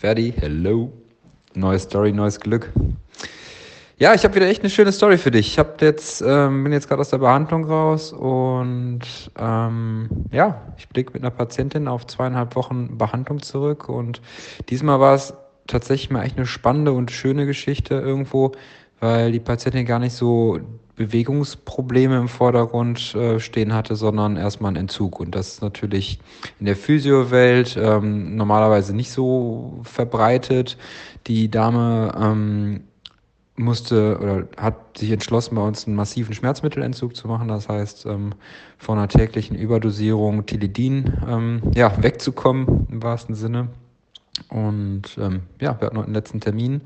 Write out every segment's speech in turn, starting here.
Ferdi, hello. Neue Story, neues Glück. Ja, ich habe wieder echt eine schöne Story für dich. Ich hab jetzt, ähm, bin jetzt gerade aus der Behandlung raus und ähm, ja, ich blicke mit einer Patientin auf zweieinhalb Wochen Behandlung zurück und diesmal war es tatsächlich mal echt eine spannende und schöne Geschichte irgendwo, weil die Patientin gar nicht so Bewegungsprobleme im Vordergrund äh, stehen hatte, sondern erstmal ein Entzug. Und das ist natürlich in der Physiowelt ähm, normalerweise nicht so verbreitet. Die Dame ähm, musste oder hat sich entschlossen, bei uns einen massiven Schmerzmittelentzug zu machen. Das heißt, ähm, von einer täglichen Überdosierung Tilidin ähm, ja, wegzukommen im wahrsten Sinne. Und ähm, ja, wir hatten heute einen letzten Termin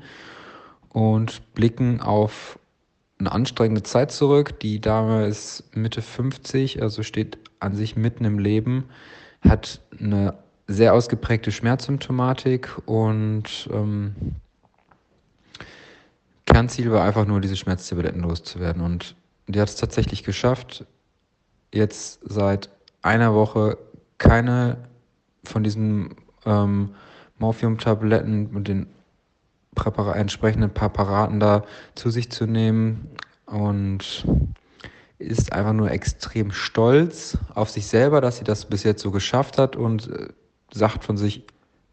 und blicken auf eine anstrengende Zeit zurück. Die Dame ist Mitte 50, also steht an sich mitten im Leben, hat eine sehr ausgeprägte Schmerzsymptomatik und ähm, Kernziel war einfach nur, diese Schmerztabletten loszuwerden. Und die hat es tatsächlich geschafft, jetzt seit einer Woche keine von diesen ähm, Morphium-Tabletten und den Präpar entsprechenden Präparaten da zu sich zu nehmen und ist einfach nur extrem stolz auf sich selber, dass sie das bis jetzt so geschafft hat und äh, sagt von sich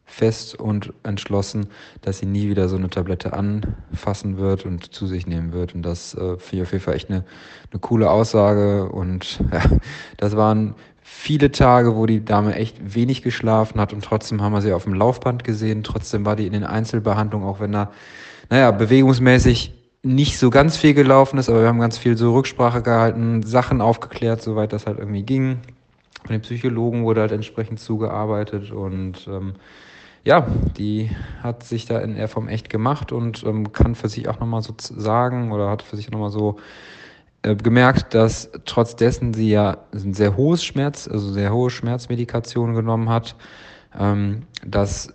fest und entschlossen, dass sie nie wieder so eine Tablette anfassen wird und zu sich nehmen wird. Und das äh, finde ich auf jeden Fall echt eine, eine coole Aussage. Und ja, das waren viele Tage, wo die Dame echt wenig geschlafen hat und trotzdem haben wir sie auf dem Laufband gesehen. Trotzdem war die in den Einzelbehandlungen, auch wenn da, naja, bewegungsmäßig nicht so ganz viel gelaufen ist, aber wir haben ganz viel so Rücksprache gehalten, Sachen aufgeklärt, soweit das halt irgendwie ging. Von den Psychologen wurde halt entsprechend zugearbeitet und ähm, ja, die hat sich da in der Form echt gemacht und ähm, kann für sich auch nochmal so sagen oder hat für sich nochmal so äh, gemerkt, dass trotz dessen sie ja ein sehr hohes Schmerz, also sehr hohe Schmerzmedikation genommen hat, ähm, dass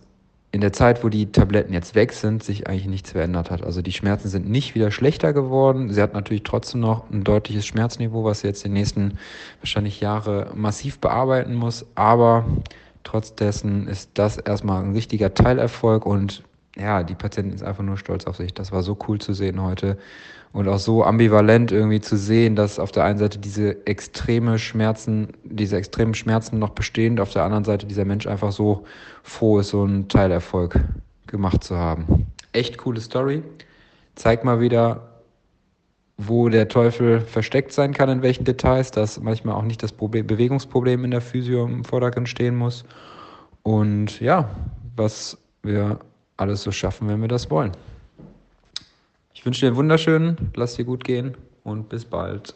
in der Zeit, wo die Tabletten jetzt weg sind, sich eigentlich nichts verändert hat. Also die Schmerzen sind nicht wieder schlechter geworden. Sie hat natürlich trotzdem noch ein deutliches Schmerzniveau, was sie jetzt die nächsten wahrscheinlich Jahre massiv bearbeiten muss. Aber trotz dessen ist das erstmal ein richtiger Teilerfolg und ja, die Patientin ist einfach nur stolz auf sich. Das war so cool zu sehen heute und auch so ambivalent irgendwie zu sehen, dass auf der einen Seite diese extreme Schmerzen, diese extremen Schmerzen noch bestehen, auf der anderen Seite dieser Mensch einfach so froh ist, so einen Teilerfolg gemacht zu haben. Echt coole Story. Zeigt mal wieder, wo der Teufel versteckt sein kann, in welchen Details, dass manchmal auch nicht das Problem, Bewegungsproblem in der Physio im Vordergrund stehen muss. Und ja, was wir alles so schaffen, wenn wir das wollen. Ich wünsche dir einen wunderschönen, lass dir gut gehen und bis bald.